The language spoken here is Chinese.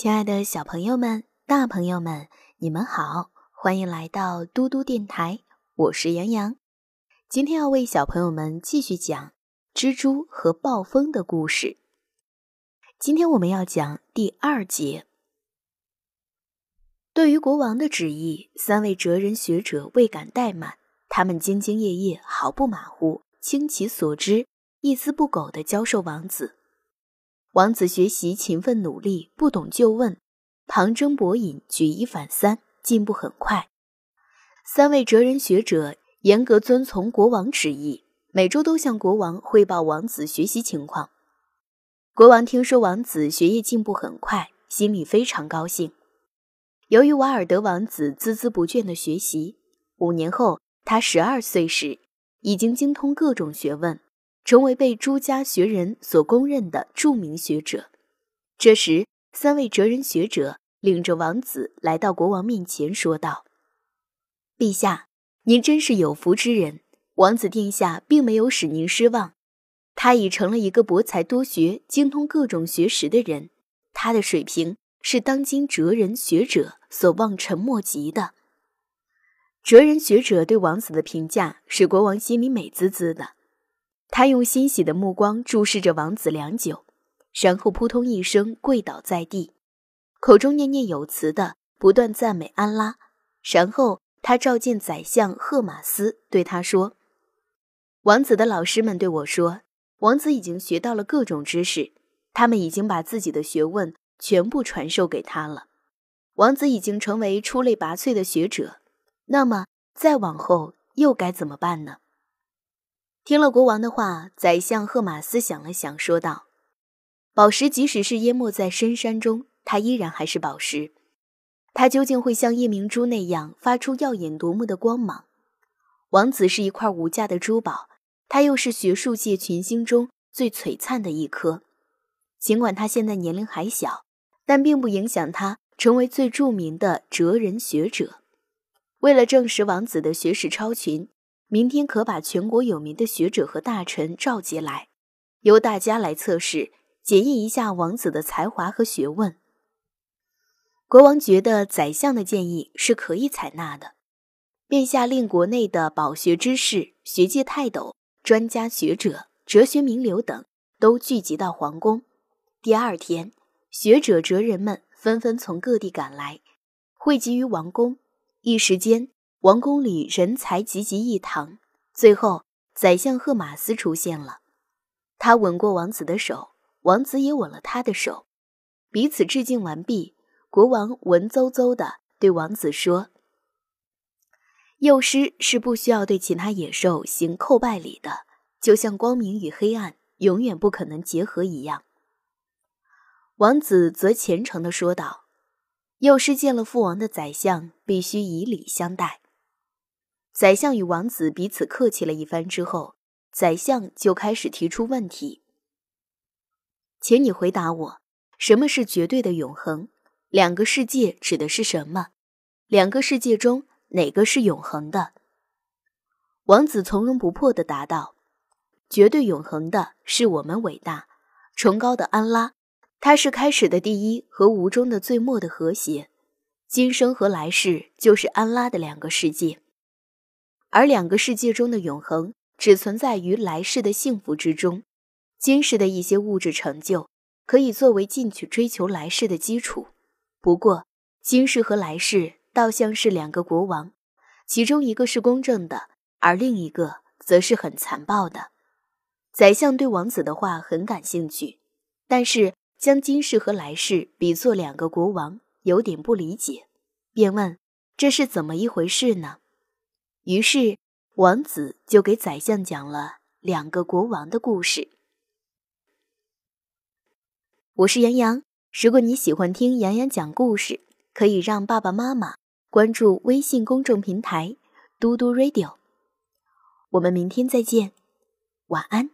亲爱的小朋友们、大朋友们，你们好，欢迎来到嘟嘟电台，我是杨洋。今天要为小朋友们继续讲蜘蛛和暴风的故事。今天我们要讲第二节。对于国王的旨意，三位哲人学者未敢怠慢，他们兢兢业业，毫不马虎，倾其所知，一丝不苟地教授王子。王子学习勤奋努力，不懂就问，旁征博引，举一反三，进步很快。三位哲人学者严格遵从国王旨意，每周都向国王汇报王子学习情况。国王听说王子学业进步很快，心里非常高兴。由于瓦尔德王子孜孜不倦的学习，五年后他十二岁时，已经精通各种学问。成为被朱家学人所公认的著名学者。这时，三位哲人学者领着王子来到国王面前，说道：“陛下，您真是有福之人。王子殿下并没有使您失望，他已成了一个博才多学、精通各种学识的人。他的水平是当今哲人学者所望尘莫及的。”哲人学者对王子的评价使国王心里美滋滋的。他用欣喜的目光注视着王子良久，然后扑通一声跪倒在地，口中念念有词的不断赞美安拉。然后他召见宰相赫马斯，对他说：“王子的老师们对我说，王子已经学到了各种知识，他们已经把自己的学问全部传授给他了。王子已经成为出类拔萃的学者。那么再往后又该怎么办呢？”听了国王的话，宰相赫马斯想了想，说道：“宝石即使是淹没在深山中，它依然还是宝石。它究竟会像夜明珠那样发出耀眼夺目的光芒？王子是一块无价的珠宝，他又是学术界群星中最璀璨的一颗。尽管他现在年龄还小，但并不影响他成为最著名的哲人学者。为了证实王子的学识超群。”明天可把全国有名的学者和大臣召集来，由大家来测试、检验一下王子的才华和学问。国王觉得宰相的建议是可以采纳的，便下令国内的饱学之士、学界泰斗、专家学者、哲学名流等都聚集到皇宫。第二天，学者哲人们纷纷从各地赶来，汇集于王宫，一时间。王宫里人才济济一堂，最后宰相赫马斯出现了。他吻过王子的手，王子也吻了他的手，彼此致敬完毕。国王文绉绉地对王子说：“幼师是不需要对其他野兽行叩拜礼的，就像光明与黑暗永远不可能结合一样。”王子则虔诚地说道：“幼师见了父王的宰相，必须以礼相待。”宰相与王子彼此客气了一番之后，宰相就开始提出问题：“请你回答我，什么是绝对的永恒？两个世界指的是什么？两个世界中哪个是永恒的？”王子从容不迫地答道：“绝对永恒的是我们伟大、崇高的安拉，他是开始的第一和无中的最末的和谐，今生和来世就是安拉的两个世界。”而两个世界中的永恒，只存在于来世的幸福之中。今世的一些物质成就，可以作为进取追求来世的基础。不过，今世和来世倒像是两个国王，其中一个是公正的，而另一个则是很残暴的。宰相对王子的话很感兴趣，但是将今世和来世比作两个国王，有点不理解，便问：“这是怎么一回事呢？”于是，王子就给宰相讲了两个国王的故事。我是杨洋，如果你喜欢听杨洋讲故事，可以让爸爸妈妈关注微信公众平台“嘟嘟 radio”。我们明天再见，晚安。